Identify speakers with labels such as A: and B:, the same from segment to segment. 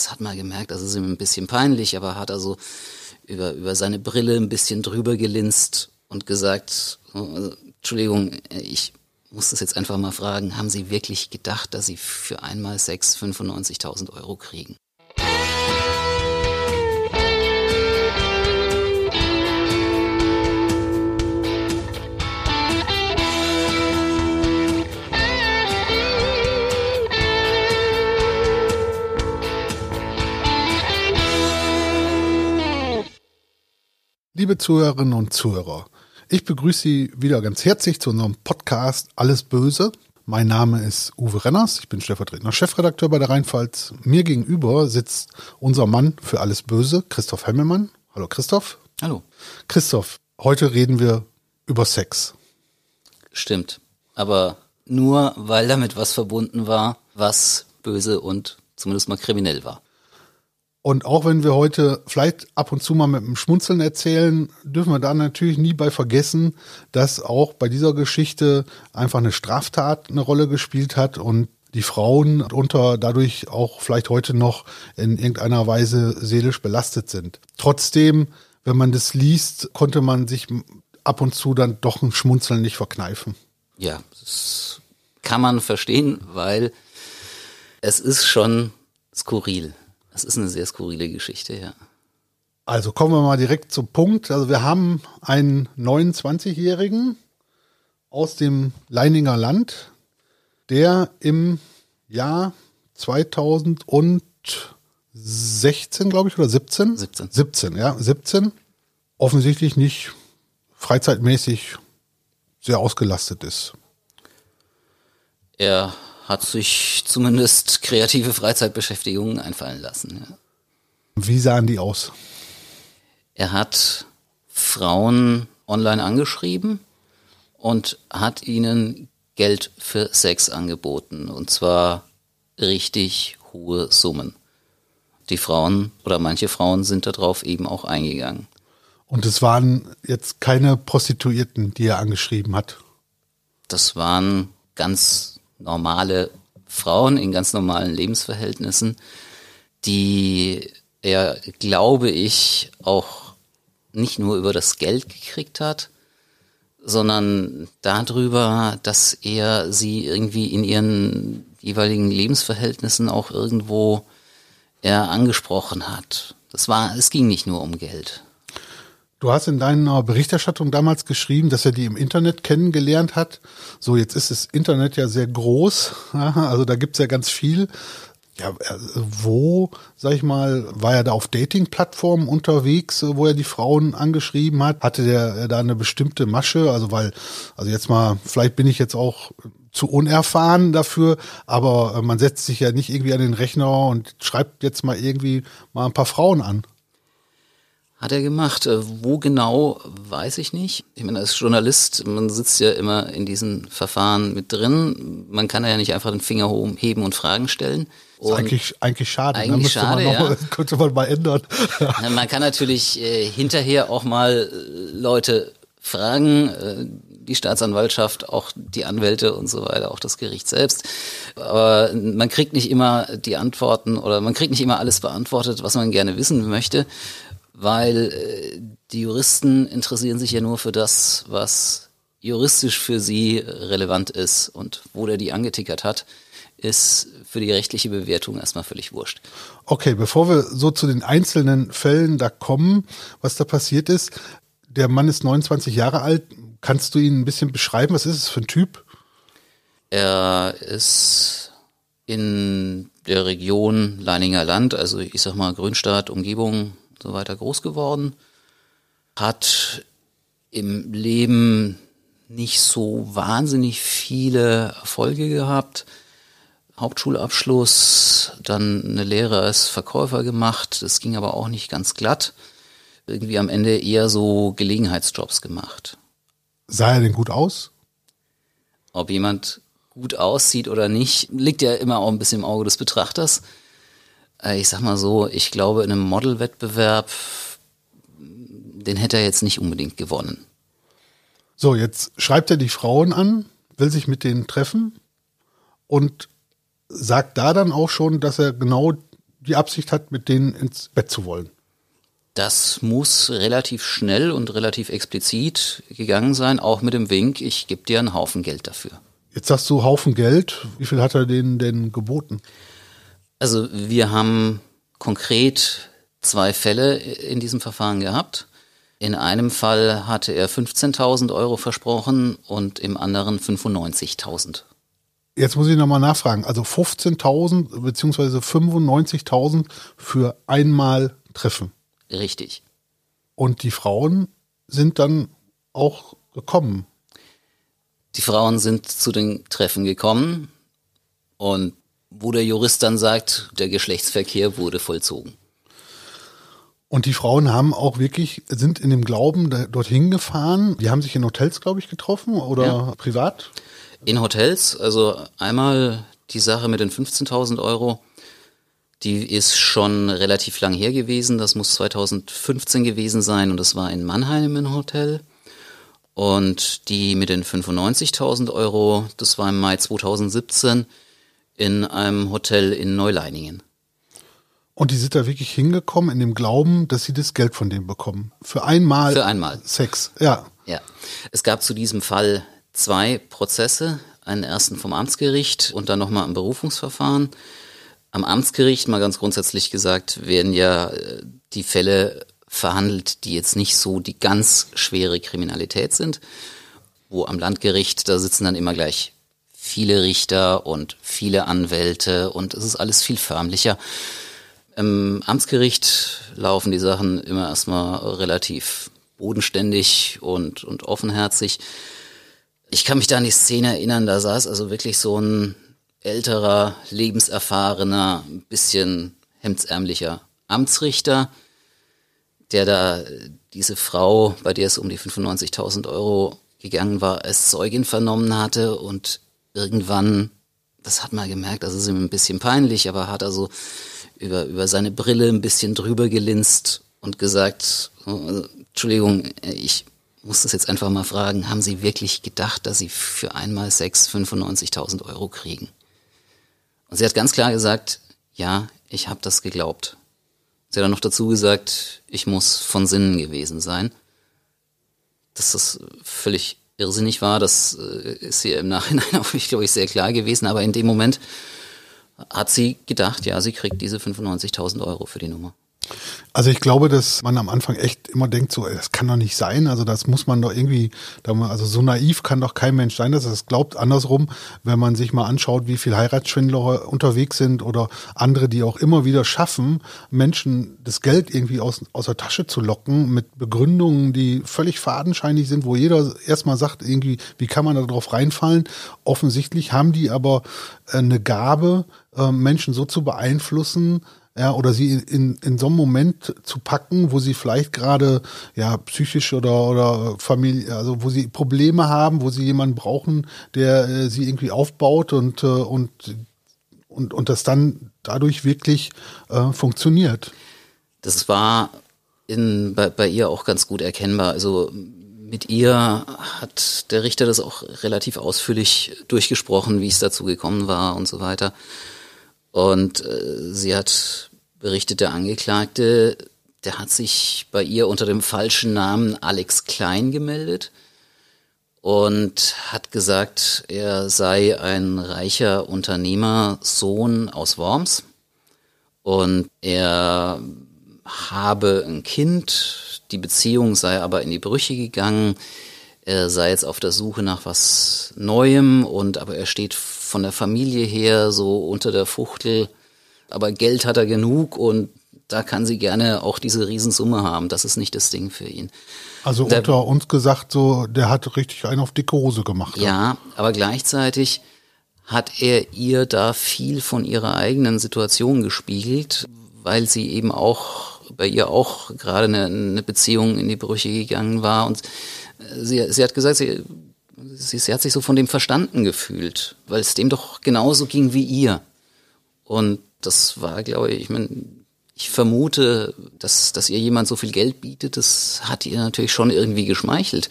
A: das hat man gemerkt, das ist ihm ein bisschen peinlich, aber hat also über, über seine Brille ein bisschen drüber gelinst und gesagt, also, Entschuldigung, ich muss das jetzt einfach mal fragen, haben Sie wirklich gedacht, dass Sie für einmal sechs 95.000 Euro kriegen?
B: Liebe Zuhörerinnen und Zuhörer, ich begrüße Sie wieder ganz herzlich zu unserem Podcast Alles Böse. Mein Name ist Uwe Renners, ich bin stellvertretender Chefredakteur bei der Rheinpfalz. Mir gegenüber sitzt unser Mann für Alles Böse, Christoph Hemmelmann. Hallo Christoph.
A: Hallo.
B: Christoph, heute reden wir über Sex.
A: Stimmt, aber nur weil damit was verbunden war, was böse und zumindest mal kriminell war.
B: Und auch wenn wir heute vielleicht ab und zu mal mit einem Schmunzeln erzählen, dürfen wir da natürlich nie bei vergessen, dass auch bei dieser Geschichte einfach eine Straftat eine Rolle gespielt hat und die Frauen unter dadurch auch vielleicht heute noch in irgendeiner Weise seelisch belastet sind. Trotzdem, wenn man das liest, konnte man sich ab und zu dann doch ein Schmunzeln nicht verkneifen.
A: Ja, das kann man verstehen, weil es ist schon skurril. Das ist eine sehr skurrile Geschichte, ja.
B: Also kommen wir mal direkt zum Punkt. Also wir haben einen 29-Jährigen aus dem Leininger Land, der im Jahr 2016, glaube ich, oder 17?
A: 17.
B: 17, ja, 17. Offensichtlich nicht freizeitmäßig sehr ausgelastet ist.
A: Er hat sich zumindest kreative Freizeitbeschäftigungen einfallen lassen. Ja.
B: Wie sahen die aus?
A: Er hat Frauen online angeschrieben und hat ihnen Geld für Sex angeboten. Und zwar richtig hohe Summen. Die Frauen oder manche Frauen sind darauf eben auch eingegangen.
B: Und es waren jetzt keine Prostituierten, die er angeschrieben hat.
A: Das waren ganz normale Frauen in ganz normalen Lebensverhältnissen, die er, glaube ich, auch nicht nur über das Geld gekriegt hat, sondern darüber, dass er sie irgendwie in ihren jeweiligen Lebensverhältnissen auch irgendwo er angesprochen hat. Das war, es ging nicht nur um Geld.
B: Du hast in deiner Berichterstattung damals geschrieben, dass er die im Internet kennengelernt hat. So, jetzt ist das Internet ja sehr groß, also da gibt's ja ganz viel. Ja, äh, wo, sag ich mal, war er da auf Dating-Plattformen unterwegs, wo er die Frauen angeschrieben hat? Hatte der da eine bestimmte Masche? Also, weil, also jetzt mal, vielleicht bin ich jetzt auch zu unerfahren dafür, aber äh, man setzt sich ja nicht irgendwie an den Rechner und schreibt jetzt mal irgendwie mal ein paar Frauen an.
A: Hat er gemacht. Äh, wo genau, weiß ich nicht. Ich meine, als Journalist, man sitzt ja immer in diesen Verfahren mit drin. Man kann ja nicht einfach den Finger heben und Fragen stellen.
B: Und ist eigentlich, eigentlich schade.
A: Ne? Eigentlich schade,
B: man
A: noch, ja.
B: Könnte man mal ändern.
A: man kann natürlich äh, hinterher auch mal äh, Leute fragen, äh, die Staatsanwaltschaft, auch die Anwälte und so weiter, auch das Gericht selbst. Aber man kriegt nicht immer die Antworten oder man kriegt nicht immer alles beantwortet, was man gerne wissen möchte weil äh, die Juristen interessieren sich ja nur für das, was juristisch für sie relevant ist und wo der die angetickert hat, ist für die rechtliche Bewertung erstmal völlig wurscht.
B: Okay, bevor wir so zu den einzelnen Fällen da kommen, was da passiert ist, der Mann ist 29 Jahre alt. Kannst du ihn ein bisschen beschreiben? Was ist es für ein Typ?
A: Er ist in der Region Leininger Land, also ich sag mal Grünstadt, Umgebung, so weiter groß geworden, hat im Leben nicht so wahnsinnig viele Erfolge gehabt. Hauptschulabschluss, dann eine Lehre als Verkäufer gemacht. Das ging aber auch nicht ganz glatt. Irgendwie am Ende eher so Gelegenheitsjobs gemacht.
B: Sah er denn gut aus?
A: Ob jemand gut aussieht oder nicht, liegt ja immer auch ein bisschen im Auge des Betrachters. Äh, ich sag mal so, ich glaube, in einem Modelwettbewerb, den hätte er jetzt nicht unbedingt gewonnen.
B: So, jetzt schreibt er die Frauen an, will sich mit denen treffen und sagt da dann auch schon, dass er genau die Absicht hat, mit denen ins Bett zu wollen.
A: Das muss relativ schnell und relativ explizit gegangen sein, auch mit dem Wink, ich gebe dir einen Haufen Geld dafür.
B: Jetzt sagst du Haufen Geld. Wie viel hat er denen denn geboten?
A: Also wir haben konkret zwei Fälle in diesem Verfahren gehabt. In einem Fall hatte er 15.000 Euro versprochen und im anderen 95.000.
B: Jetzt muss ich nochmal nachfragen. Also 15.000 beziehungsweise 95.000 für einmal Treffen.
A: Richtig.
B: Und die Frauen sind dann auch gekommen.
A: Die Frauen sind zu den Treffen gekommen und wo der Jurist dann sagt, der Geschlechtsverkehr wurde vollzogen.
B: Und die Frauen haben auch wirklich, sind in dem Glauben dorthin gefahren. Die haben sich in Hotels, glaube ich, getroffen oder ja. privat?
A: In Hotels. Also einmal die Sache mit den 15.000 Euro. Die ist schon relativ lang her gewesen. Das muss 2015 gewesen sein und das war in Mannheim im Hotel. Und die mit den 95.000 Euro, das war im Mai 2017 in einem Hotel in Neuleiningen.
B: Und die sind da wirklich hingekommen in dem Glauben, dass sie das Geld von dem bekommen. Für einmal.
A: Für einmal.
B: Sex, ja.
A: Ja. Es gab zu diesem Fall zwei Prozesse. Einen ersten vom Amtsgericht und dann nochmal ein Berufungsverfahren. Am Amtsgericht, mal ganz grundsätzlich gesagt, werden ja äh, die Fälle verhandelt, die jetzt nicht so die ganz schwere Kriminalität sind. Wo am Landgericht, da sitzen dann immer gleich viele Richter und viele Anwälte und es ist alles viel förmlicher. Im Amtsgericht laufen die Sachen immer erstmal relativ bodenständig und, und offenherzig. Ich kann mich da an die Szene erinnern, da saß also wirklich so ein älterer, lebenserfahrener, ein bisschen hemdsärmlicher Amtsrichter, der da diese Frau, bei der es um die 95.000 Euro gegangen war, als Zeugin vernommen hatte und irgendwann, das hat man gemerkt, das ist ihm ein bisschen peinlich, aber hat also über, über seine Brille ein bisschen drüber gelinst und gesagt, also, Entschuldigung, ich muss das jetzt einfach mal fragen, haben Sie wirklich gedacht, dass Sie für einmal Sex 95.000 Euro kriegen? Und sie hat ganz klar gesagt, ja, ich habe das geglaubt. Sie hat dann noch dazu gesagt, ich muss von Sinnen gewesen sein. Das völlig irrsinnig war, das äh, ist ihr im Nachhinein auch, ich glaube ich, sehr klar gewesen. Aber in dem Moment hat sie gedacht, ja, sie kriegt diese 95.000 Euro für die Nummer.
B: Also ich glaube, dass man am Anfang echt immer denkt, so, das kann doch nicht sein. Also das muss man doch irgendwie, also so naiv kann doch kein Mensch sein, dass er das glaubt. Andersrum, wenn man sich mal anschaut, wie viel Heiratsschwindler unterwegs sind oder andere, die auch immer wieder schaffen, Menschen das Geld irgendwie aus, aus der Tasche zu locken mit Begründungen, die völlig fadenscheinig sind, wo jeder erstmal sagt, irgendwie, wie kann man da drauf reinfallen? Offensichtlich haben die aber äh, eine Gabe, äh, Menschen so zu beeinflussen, ja, oder sie in, in so einem Moment zu packen, wo sie vielleicht gerade ja psychisch oder oder Familie, also wo sie Probleme haben, wo sie jemanden brauchen, der äh, sie irgendwie aufbaut und äh, und und und das dann dadurch wirklich äh, funktioniert.
A: Das war in, bei, bei ihr auch ganz gut erkennbar. Also mit ihr hat der Richter das auch relativ ausführlich durchgesprochen, wie es dazu gekommen war und so weiter. Und äh, sie hat berichtet, der Angeklagte, der hat sich bei ihr unter dem falschen Namen Alex Klein gemeldet und hat gesagt, er sei ein reicher Unternehmersohn aus Worms und er habe ein Kind, die Beziehung sei aber in die Brüche gegangen, er sei jetzt auf der Suche nach was Neuem und aber er steht von der Familie her so unter der Fuchtel, aber Geld hat er genug und da kann sie gerne auch diese Riesensumme haben. Das ist nicht das Ding für ihn.
B: Also der, unter uns gesagt, so, der hat richtig einen auf dicke Hose gemacht.
A: Ja, aber gleichzeitig hat er ihr da viel von ihrer eigenen Situation gespiegelt, weil sie eben auch bei ihr auch gerade eine, eine Beziehung in die Brüche gegangen war und sie, sie hat gesagt, sie sie, sie hat sich so von dem verstanden gefühlt, weil es dem doch genauso ging wie ihr. Und das war, glaube ich, ich meine, ich vermute, dass, dass ihr jemand so viel Geld bietet, das hat ihr natürlich schon irgendwie geschmeichelt.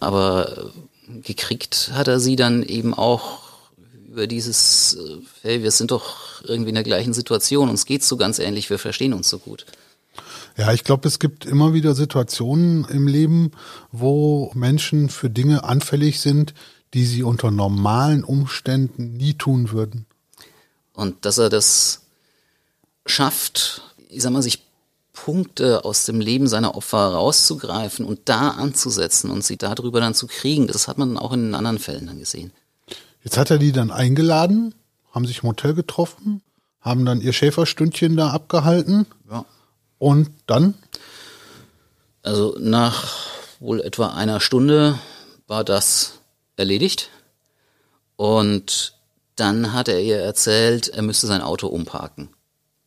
A: Aber gekriegt hat er sie dann eben auch über dieses, äh, hey, wir sind doch irgendwie in der gleichen Situation, uns geht's so ganz ähnlich, wir verstehen uns so gut.
B: Ja, ich glaube, es gibt immer wieder Situationen im Leben, wo Menschen für Dinge anfällig sind, die sie unter normalen Umständen nie tun würden.
A: Und dass er das schafft, ich sag mal, sich Punkte aus dem Leben seiner Opfer rauszugreifen und da anzusetzen und sie darüber dann zu kriegen, das hat man auch in anderen Fällen dann gesehen.
B: Jetzt hat er die dann eingeladen, haben sich im Hotel getroffen, haben dann ihr Schäferstündchen da abgehalten.
A: Ja.
B: Und dann?
A: Also nach wohl etwa einer Stunde war das erledigt. Und dann hat er ihr erzählt, er müsste sein Auto umparken.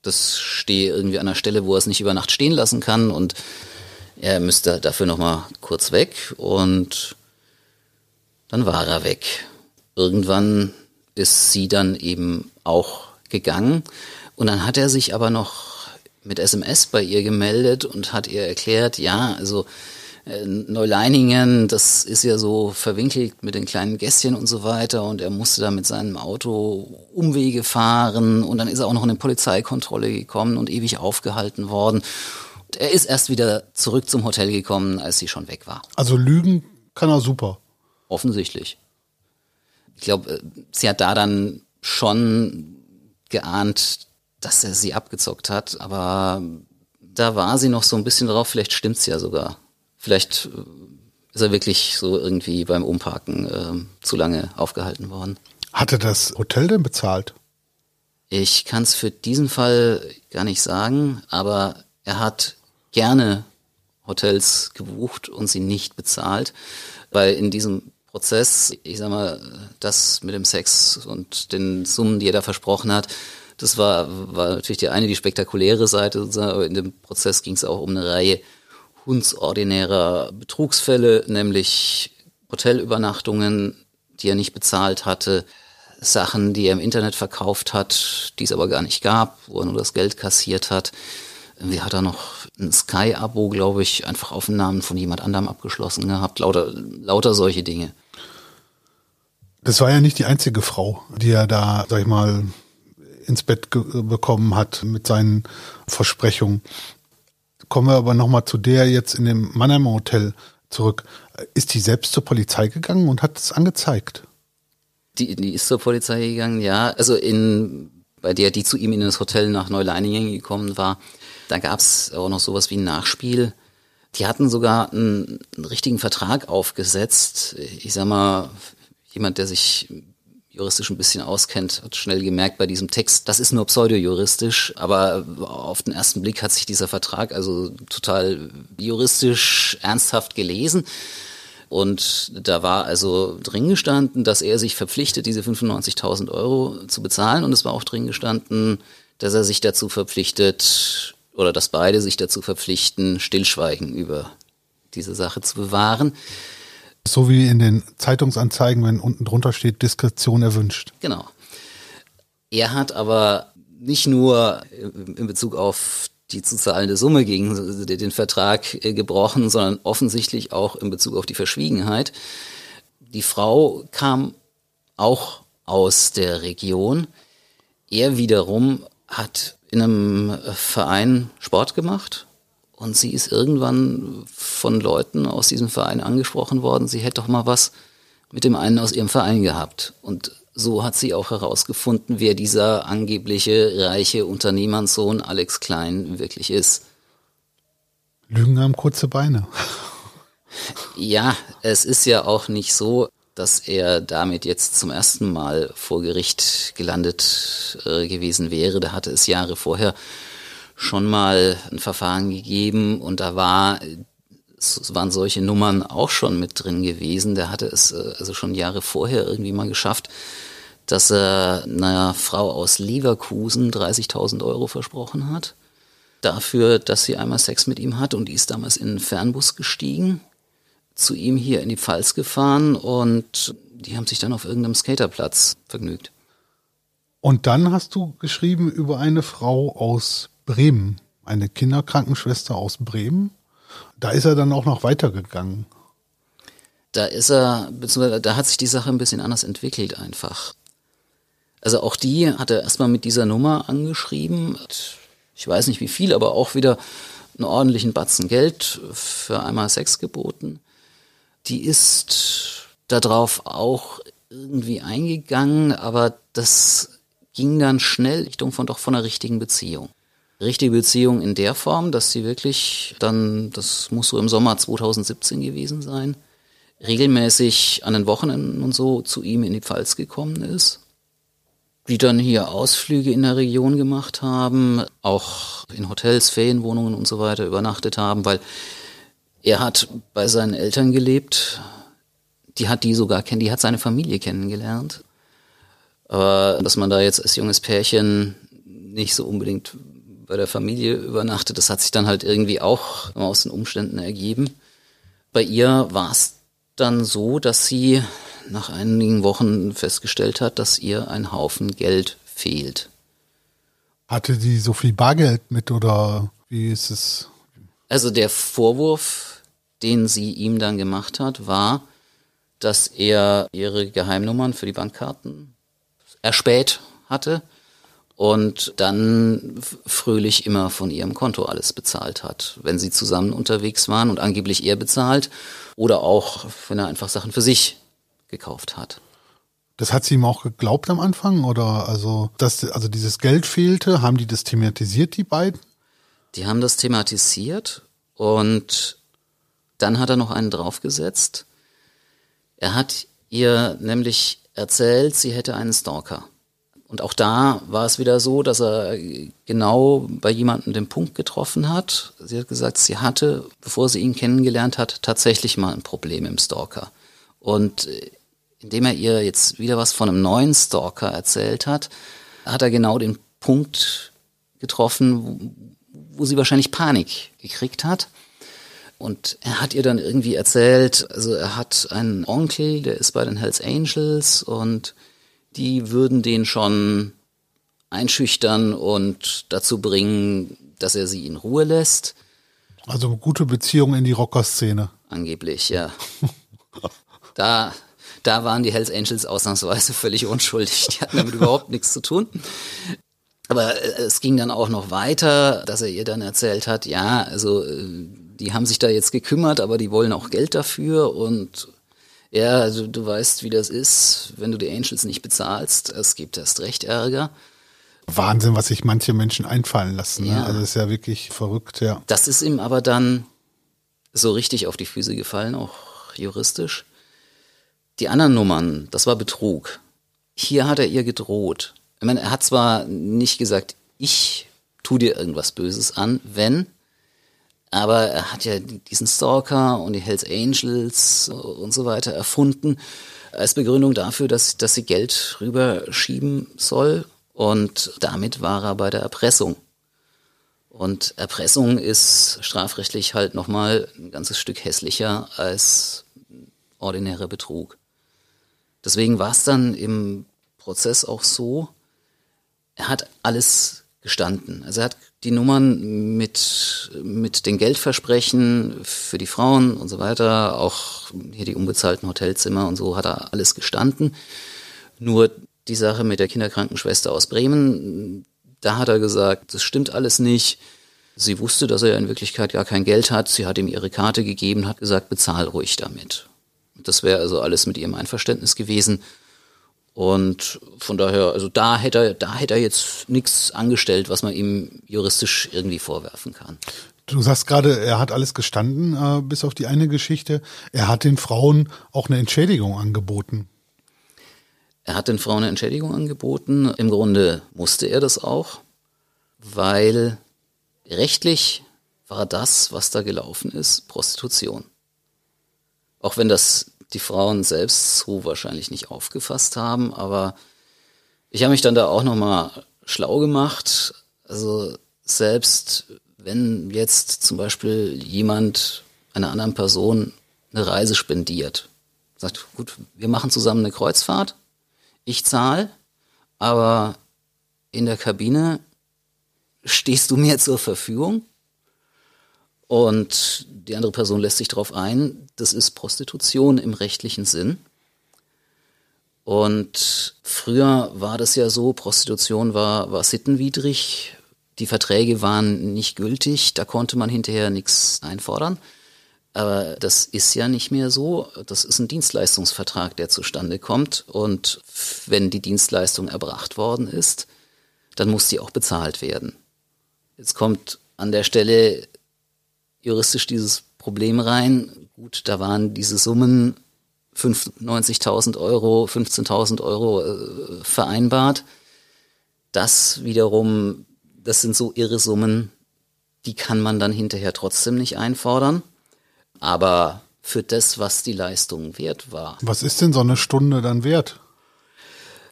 A: Das stehe irgendwie an einer Stelle, wo er es nicht über Nacht stehen lassen kann. Und er müsste dafür nochmal kurz weg. Und dann war er weg. Irgendwann ist sie dann eben auch gegangen. Und dann hat er sich aber noch mit SMS bei ihr gemeldet und hat ihr erklärt, ja, also Neuleiningen, das ist ja so verwinkelt mit den kleinen Gästchen und so weiter und er musste da mit seinem Auto Umwege fahren und dann ist er auch noch in eine Polizeikontrolle gekommen und ewig aufgehalten worden. Und er ist erst wieder zurück zum Hotel gekommen, als sie schon weg war.
B: Also Lügen kann er super.
A: Offensichtlich. Ich glaube, äh, sie hat da dann schon geahnt, dass er sie abgezockt hat, aber da war sie noch so ein bisschen drauf, vielleicht stimmt's ja sogar. Vielleicht äh, ist er wirklich so irgendwie beim Umparken äh, zu lange aufgehalten worden.
B: Hatte das Hotel denn bezahlt?
A: Ich kann es für diesen Fall gar nicht sagen, aber er hat gerne Hotels gebucht und sie nicht bezahlt, weil in diesem Prozess, ich sag mal, das mit dem Sex und den Summen, die er da versprochen hat, das war, war natürlich die eine, die spektakuläre Seite, aber in dem Prozess ging es auch um eine Reihe hundsordinärer Betrugsfälle, nämlich Hotelübernachtungen, die er nicht bezahlt hatte, Sachen, die er im Internet verkauft hat, die es aber gar nicht gab, wo er nur das Geld kassiert hat. Wie hat er noch ein Sky-Abo, glaube ich, einfach auf den Namen von jemand anderem abgeschlossen gehabt? Lauter, lauter solche Dinge.
B: Das war ja nicht die einzige Frau, die er da, sag ich mal, ins Bett bekommen hat mit seinen Versprechungen. Kommen wir aber nochmal zu der jetzt in dem Mannheimer Hotel zurück. Ist die selbst zur Polizei gegangen und hat es angezeigt?
A: Die, die ist zur Polizei gegangen, ja. Also in, bei der, die zu ihm in das Hotel nach Neuleiningen gekommen war, da gab es auch noch sowas wie ein Nachspiel. Die hatten sogar einen, einen richtigen Vertrag aufgesetzt. Ich sag mal, jemand, der sich juristisch ein bisschen auskennt, hat schnell gemerkt bei diesem Text, das ist nur pseudo-juristisch, aber auf den ersten Blick hat sich dieser Vertrag also total juristisch ernsthaft gelesen. Und da war also drin gestanden, dass er sich verpflichtet, diese 95.000 Euro zu bezahlen. Und es war auch drin gestanden, dass er sich dazu verpflichtet, oder dass beide sich dazu verpflichten, Stillschweigen über diese Sache zu bewahren.
B: So wie in den Zeitungsanzeigen, wenn unten drunter steht, Diskretion erwünscht.
A: Genau. Er hat aber nicht nur in Bezug auf die zu zahlende Summe gegen den Vertrag äh, gebrochen, sondern offensichtlich auch in Bezug auf die Verschwiegenheit. Die Frau kam auch aus der Region. Er wiederum hat in einem Verein Sport gemacht und sie ist irgendwann von Leuten aus diesem Verein angesprochen worden, sie hätte doch mal was mit dem einen aus ihrem Verein gehabt. Und so hat sie auch herausgefunden, wer dieser angebliche reiche Unternehmersohn Alex Klein wirklich ist.
B: Lügen haben kurze Beine.
A: Ja, es ist ja auch nicht so, dass er damit jetzt zum ersten Mal vor Gericht gelandet äh, gewesen wäre. Da hatte es Jahre vorher schon mal ein Verfahren gegeben und da war es waren solche Nummern auch schon mit drin gewesen. Der hatte es äh, also schon Jahre vorher irgendwie mal geschafft, dass er einer Frau aus Leverkusen 30.000 Euro versprochen hat. Dafür, dass sie einmal Sex mit ihm hat und die ist damals in einen Fernbus gestiegen, zu ihm hier in die Pfalz gefahren und die haben sich dann auf irgendeinem Skaterplatz vergnügt.
B: Und dann hast du geschrieben über eine Frau aus Bremen, eine Kinderkrankenschwester aus Bremen. Da ist er dann auch noch weitergegangen.
A: Da ist er, beziehungsweise da hat sich die Sache ein bisschen anders entwickelt einfach. Also auch die hat er erstmal mit dieser Nummer angeschrieben. Ich weiß nicht wie viel, aber auch wieder einen ordentlichen Batzen Geld für einmal Sex geboten. Die ist darauf auch irgendwie eingegangen, aber das ging dann schnell Richtung von doch von einer richtigen Beziehung. Richtige Beziehung in der Form, dass sie wirklich dann, das muss so im Sommer 2017 gewesen sein, regelmäßig an den Wochenenden und so zu ihm in die Pfalz gekommen ist. Die dann hier Ausflüge in der Region gemacht haben, auch in Hotels, Ferienwohnungen und so weiter übernachtet haben, weil er hat bei seinen Eltern gelebt. Die hat die sogar kennen, die hat seine Familie kennengelernt. Aber dass man da jetzt als junges Pärchen nicht so unbedingt bei der Familie übernachtet, das hat sich dann halt irgendwie auch aus den Umständen ergeben. Bei ihr war es dann so, dass sie nach einigen Wochen festgestellt hat, dass ihr ein Haufen Geld fehlt.
B: Hatte sie so viel Bargeld mit oder wie ist es?
A: Also der Vorwurf, den sie ihm dann gemacht hat, war, dass er ihre Geheimnummern für die Bankkarten erspäht hatte und dann fröhlich immer von ihrem Konto alles bezahlt hat, wenn sie zusammen unterwegs waren und angeblich er bezahlt oder auch, wenn er einfach Sachen für sich gekauft hat.
B: Das hat sie ihm auch geglaubt am Anfang oder also, dass also dieses Geld fehlte, haben die das thematisiert, die beiden?
A: Die haben das thematisiert und dann hat er noch einen draufgesetzt. Er hat ihr nämlich erzählt, sie hätte einen Stalker. Und auch da war es wieder so, dass er genau bei jemandem den Punkt getroffen hat. Sie hat gesagt, sie hatte, bevor sie ihn kennengelernt hat, tatsächlich mal ein Problem im Stalker. Und äh, indem er ihr jetzt wieder was von einem neuen Stalker erzählt hat, hat er genau den Punkt getroffen, wo, wo sie wahrscheinlich Panik gekriegt hat. Und er hat ihr dann irgendwie erzählt, also er hat einen Onkel, der ist bei den Hells Angels und die würden den schon einschüchtern und dazu bringen, dass er sie in Ruhe lässt.
B: Also gute Beziehung in die Rockerszene.
A: Angeblich, ja. da, da waren die Hells Angels ausnahmsweise völlig unschuldig. Die hatten damit überhaupt nichts zu tun. Aber äh, es ging dann auch noch weiter, dass er ihr dann erzählt hat, ja, also äh, die haben sich da jetzt gekümmert, aber die wollen auch Geld dafür und ja, also du weißt, wie das ist, wenn du die Angels nicht bezahlst. Es gibt erst recht Ärger.
B: Wahnsinn, was sich manche Menschen einfallen lassen. Ne? Ja. Ne? Also das ist ja wirklich verrückt, ja.
A: Das ist ihm aber dann so richtig auf die Füße gefallen, auch juristisch. Die anderen Nummern, das war Betrug. Hier hat er ihr gedroht. Ich meine, er hat zwar nicht gesagt, ich tu dir irgendwas Böses an, wenn, aber er hat ja diesen Stalker und die Hells Angels und so weiter erfunden als Begründung dafür, dass, dass sie Geld rüberschieben soll. Und damit war er bei der Erpressung. Und Erpressung ist strafrechtlich halt nochmal ein ganzes Stück hässlicher als ordinärer Betrug. Deswegen war es dann im Prozess auch so, er hat alles gestanden. Also er hat die Nummern mit, mit den Geldversprechen für die Frauen und so weiter, auch hier die unbezahlten Hotelzimmer und so hat er alles gestanden. Nur die Sache mit der Kinderkrankenschwester aus Bremen, da hat er gesagt, das stimmt alles nicht. Sie wusste, dass er in Wirklichkeit gar kein Geld hat. Sie hat ihm ihre Karte gegeben, hat gesagt, bezahl ruhig damit. Das wäre also alles mit ihrem Einverständnis gewesen. Und von daher, also da hätte er, da hätte er jetzt nichts angestellt, was man ihm juristisch irgendwie vorwerfen kann.
B: Du sagst gerade, er hat alles gestanden, äh, bis auf die eine Geschichte. Er hat den Frauen auch eine Entschädigung angeboten.
A: Er hat den Frauen eine Entschädigung angeboten. Im Grunde musste er das auch, weil rechtlich war das, was da gelaufen ist, Prostitution. Auch wenn das die Frauen selbst so wahrscheinlich nicht aufgefasst haben, aber ich habe mich dann da auch nochmal schlau gemacht. Also selbst wenn jetzt zum Beispiel jemand einer anderen Person eine Reise spendiert, sagt, gut, wir machen zusammen eine Kreuzfahrt, ich zahle, aber in der Kabine stehst du mir zur Verfügung und die andere Person lässt sich darauf ein, das ist Prostitution im rechtlichen Sinn. Und früher war das ja so, Prostitution war, war sittenwidrig, die Verträge waren nicht gültig, da konnte man hinterher nichts einfordern. Aber das ist ja nicht mehr so. Das ist ein Dienstleistungsvertrag, der zustande kommt. Und wenn die Dienstleistung erbracht worden ist, dann muss die auch bezahlt werden. Jetzt kommt an der Stelle juristisch dieses Problem rein. Gut, da waren diese Summen 95.000 Euro, 15.000 Euro äh, vereinbart. Das wiederum, das sind so irre Summen, die kann man dann hinterher trotzdem nicht einfordern. Aber für das, was die Leistung wert war.
B: Was ist denn so eine Stunde dann wert?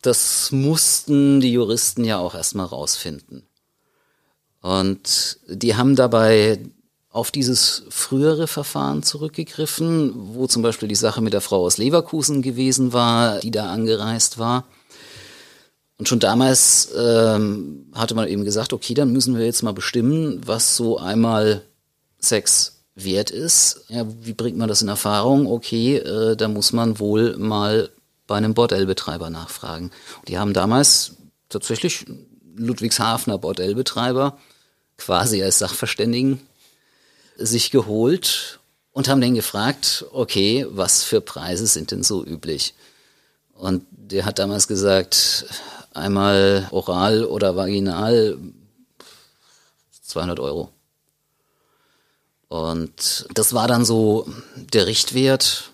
A: Das mussten die Juristen ja auch erstmal rausfinden. Und die haben dabei auf dieses frühere Verfahren zurückgegriffen, wo zum Beispiel die Sache mit der Frau aus Leverkusen gewesen war, die da angereist war. Und schon damals ähm, hatte man eben gesagt, okay, dann müssen wir jetzt mal bestimmen, was so einmal Sex wert ist. Ja, wie bringt man das in Erfahrung? Okay, äh, da muss man wohl mal bei einem Bordellbetreiber nachfragen. Und die haben damals tatsächlich Ludwigshafener Bordellbetreiber quasi als Sachverständigen sich geholt und haben den gefragt, okay, was für Preise sind denn so üblich? Und der hat damals gesagt, einmal oral oder vaginal 200 Euro. Und das war dann so der Richtwert,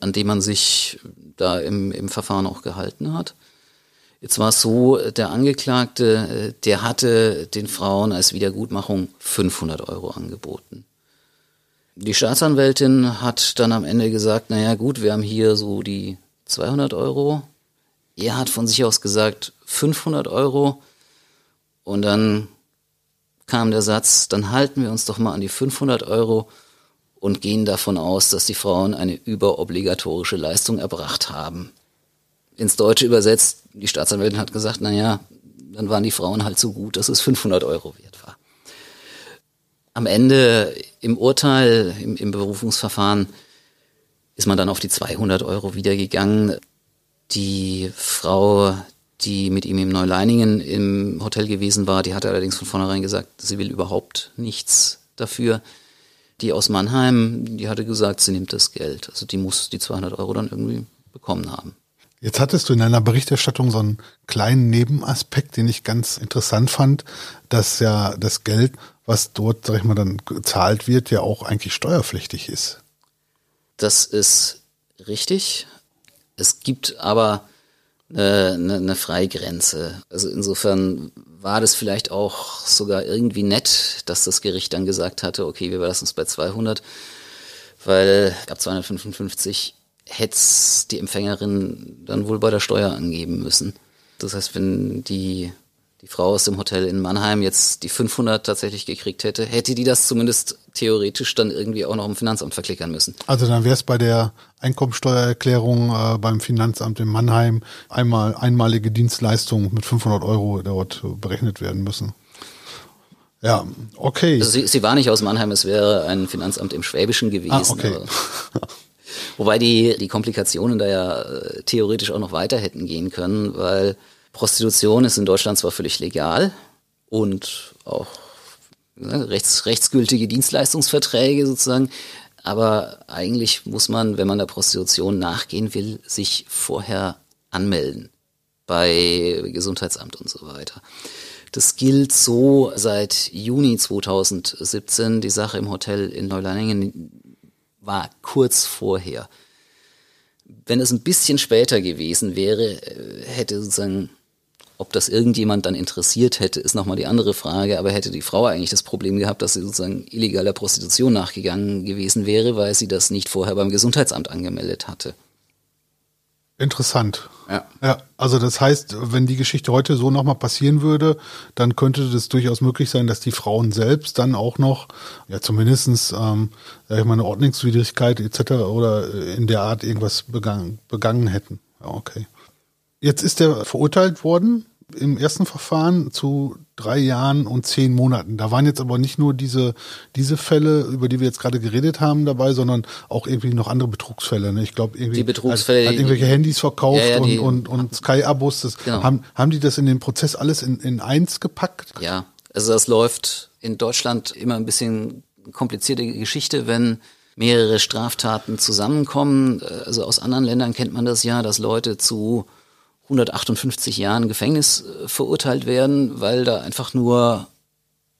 A: an dem man sich da im, im Verfahren auch gehalten hat. Jetzt war es so, der Angeklagte, der hatte den Frauen als Wiedergutmachung 500 Euro angeboten. Die Staatsanwältin hat dann am Ende gesagt, naja gut, wir haben hier so die 200 Euro. Er hat von sich aus gesagt 500 Euro. Und dann kam der Satz, dann halten wir uns doch mal an die 500 Euro und gehen davon aus, dass die Frauen eine überobligatorische Leistung erbracht haben. Ins Deutsche übersetzt, die Staatsanwältin hat gesagt, na ja, dann waren die Frauen halt so gut, dass es 500 Euro wert war. Am Ende im Urteil, im, im Berufungsverfahren, ist man dann auf die 200 Euro wiedergegangen. Die Frau, die mit ihm im Neuleiningen im Hotel gewesen war, die hatte allerdings von vornherein gesagt, sie will überhaupt nichts dafür. Die aus Mannheim, die hatte gesagt, sie nimmt das Geld. Also die muss die 200 Euro dann irgendwie bekommen haben.
B: Jetzt hattest du in deiner Berichterstattung so einen kleinen Nebenaspekt, den ich ganz interessant fand, dass ja das Geld, was dort, sag ich mal, dann gezahlt wird, ja auch eigentlich steuerpflichtig ist.
A: Das ist richtig. Es gibt aber eine, eine, eine Freigrenze. Also insofern war das vielleicht auch sogar irgendwie nett, dass das Gericht dann gesagt hatte, okay, wir lassen es bei 200, weil ab 255 hätte die Empfängerin dann wohl bei der Steuer angeben müssen. Das heißt, wenn die die Frau aus dem Hotel in Mannheim jetzt die 500 tatsächlich gekriegt hätte, hätte die das zumindest theoretisch dann irgendwie auch noch im Finanzamt verklickern müssen.
B: Also dann wäre es bei der Einkommensteuererklärung äh, beim Finanzamt in Mannheim einmal einmalige Dienstleistung mit 500 Euro dort berechnet werden müssen. Ja, okay.
A: Also sie, sie war nicht aus Mannheim, es wäre ein Finanzamt im Schwäbischen gewesen. Ah, okay. wobei die, die Komplikationen da ja äh, theoretisch auch noch weiter hätten gehen können, weil Prostitution ist in Deutschland zwar völlig legal und auch ne, rechts, rechtsgültige Dienstleistungsverträge sozusagen, aber eigentlich muss man, wenn man der Prostitution nachgehen will, sich vorher anmelden bei Gesundheitsamt und so weiter. Das gilt so seit Juni 2017. Die Sache im Hotel in Neuleiningen war kurz vorher. Wenn es ein bisschen später gewesen wäre, äh, hätte sozusagen ob das irgendjemand dann interessiert hätte, ist nochmal die andere Frage. Aber hätte die Frau eigentlich das Problem gehabt, dass sie sozusagen illegaler Prostitution nachgegangen gewesen wäre, weil sie das nicht vorher beim Gesundheitsamt angemeldet hatte.
B: Interessant. Ja. ja. Also das heißt, wenn die Geschichte heute so nochmal passieren würde, dann könnte das durchaus möglich sein, dass die Frauen selbst dann auch noch, ja zumindestens, ähm, ich meine, Ordnungswidrigkeit etc. oder in der Art irgendwas begangen, begangen hätten. Ja, okay. Jetzt ist er verurteilt worden im ersten Verfahren zu drei Jahren und zehn Monaten. Da waren jetzt aber nicht nur diese, diese Fälle, über die wir jetzt gerade geredet haben, dabei, sondern auch irgendwie noch andere Betrugsfälle. Ne? Ich glaube, irgendwie
A: die Betrugsfälle,
B: hat, hat irgendwelche Handys verkauft ja, ja, und, und, und Sky-Abos. Genau. Haben, haben die das in den Prozess alles in, in eins gepackt?
A: Ja, also das läuft in Deutschland immer ein bisschen komplizierte Geschichte, wenn mehrere Straftaten zusammenkommen. Also aus anderen Ländern kennt man das ja, dass Leute zu 158 Jahren Gefängnis äh, verurteilt werden, weil da einfach nur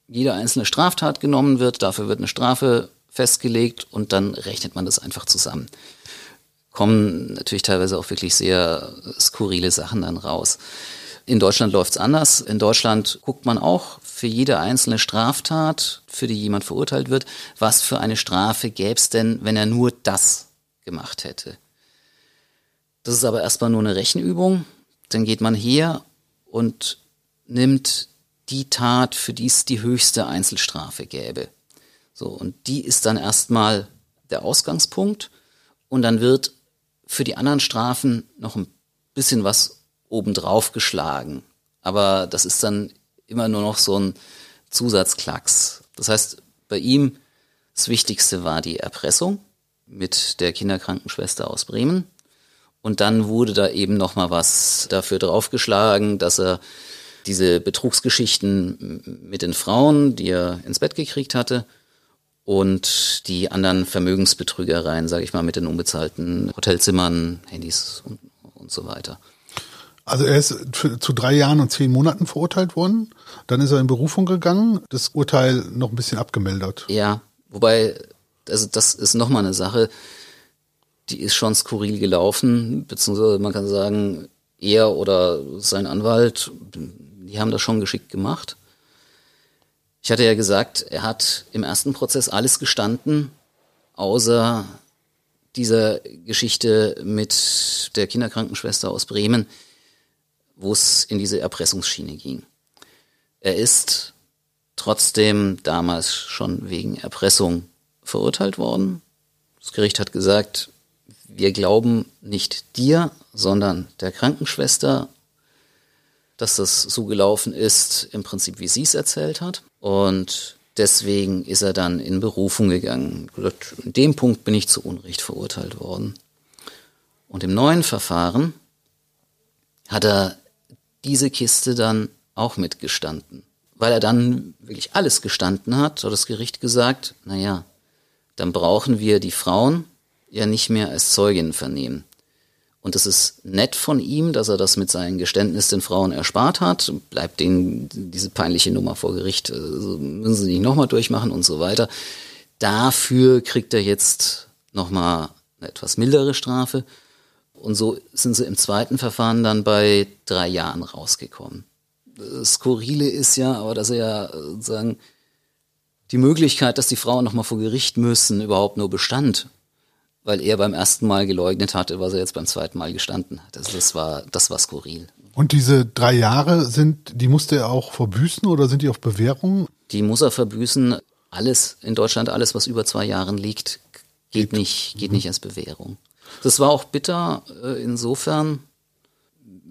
A: jede einzelne Straftat genommen wird, dafür wird eine Strafe festgelegt und dann rechnet man das einfach zusammen. Kommen natürlich teilweise auch wirklich sehr skurrile Sachen dann raus. In Deutschland läuft's anders. In Deutschland guckt man auch für jede einzelne Straftat, für die jemand verurteilt wird, was für eine Strafe gäbe es denn, wenn er nur das gemacht hätte. Das ist aber erstmal nur eine Rechenübung. Dann geht man her und nimmt die Tat, für die es die höchste Einzelstrafe gäbe. So, und die ist dann erstmal der Ausgangspunkt und dann wird für die anderen Strafen noch ein bisschen was obendrauf geschlagen. Aber das ist dann immer nur noch so ein Zusatzklacks. Das heißt, bei ihm das Wichtigste war die Erpressung mit der Kinderkrankenschwester aus Bremen. Und dann wurde da eben noch mal was dafür draufgeschlagen, dass er diese Betrugsgeschichten mit den Frauen, die er ins Bett gekriegt hatte, und die anderen Vermögensbetrügereien, sage ich mal, mit den unbezahlten Hotelzimmern, Handys und, und so weiter.
B: Also er ist zu drei Jahren und zehn Monaten verurteilt worden. Dann ist er in Berufung gegangen. Das Urteil noch ein bisschen abgemildert.
A: Ja, wobei, also das ist nochmal eine Sache die ist schon skurril gelaufen, beziehungsweise man kann sagen, er oder sein Anwalt, die haben das schon geschickt gemacht. Ich hatte ja gesagt, er hat im ersten Prozess alles gestanden, außer dieser Geschichte mit der Kinderkrankenschwester aus Bremen, wo es in diese Erpressungsschiene ging. Er ist trotzdem damals schon wegen Erpressung verurteilt worden. Das Gericht hat gesagt, wir glauben nicht dir, sondern der Krankenschwester, dass das so gelaufen ist, im Prinzip, wie sie es erzählt hat. Und deswegen ist er dann in Berufung gegangen. In dem Punkt bin ich zu Unrecht verurteilt worden. Und im neuen Verfahren hat er diese Kiste dann auch mitgestanden. Weil er dann wirklich alles gestanden hat, hat das Gericht gesagt, naja, dann brauchen wir die Frauen, ja nicht mehr als Zeugin vernehmen. Und es ist nett von ihm, dass er das mit seinen Geständnis den Frauen erspart hat. Bleibt denen diese peinliche Nummer vor Gericht, also müssen sie nicht nochmal durchmachen und so weiter. Dafür kriegt er jetzt nochmal eine etwas mildere Strafe. Und so sind sie im zweiten Verfahren dann bei drei Jahren rausgekommen. Das Skurrile ist ja, aber dass er ja sozusagen die Möglichkeit, dass die Frauen nochmal vor Gericht müssen, überhaupt nur bestand weil er beim ersten Mal geleugnet hatte, was er jetzt beim zweiten Mal gestanden hat. Also das war, das war skurril.
B: Und diese drei Jahre sind, die musste er auch verbüßen oder sind die auf Bewährung?
A: Die muss er verbüßen. Alles in Deutschland, alles was über zwei Jahren liegt, geht nicht, geht nicht als Bewährung. Das war auch bitter äh, insofern.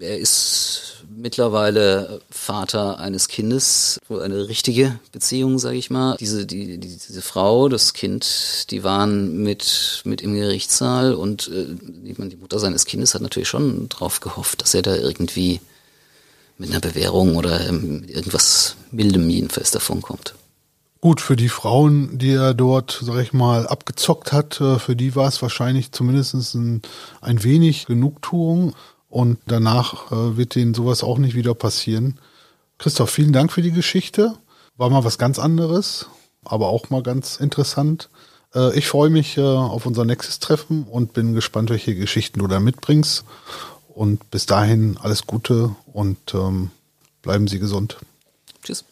A: Er ist mittlerweile Vater eines Kindes, eine richtige Beziehung, sage ich mal. Diese, die, die, diese Frau, das Kind, die waren mit, mit im Gerichtssaal und äh, die Mutter seines Kindes hat natürlich schon drauf gehofft, dass er da irgendwie mit einer Bewährung oder ähm, irgendwas Mildem jedenfalls davon kommt.
B: Gut, für die Frauen, die er dort, sag ich mal, abgezockt hat, äh, für die war es wahrscheinlich zumindest ein, ein wenig Genugtuung. Und danach äh, wird denen sowas auch nicht wieder passieren. Christoph, vielen Dank für die Geschichte. War mal was ganz anderes, aber auch mal ganz interessant. Äh, ich freue mich äh, auf unser nächstes Treffen und bin gespannt, welche Geschichten du da mitbringst. Und bis dahin alles Gute und ähm, bleiben Sie gesund.
A: Tschüss.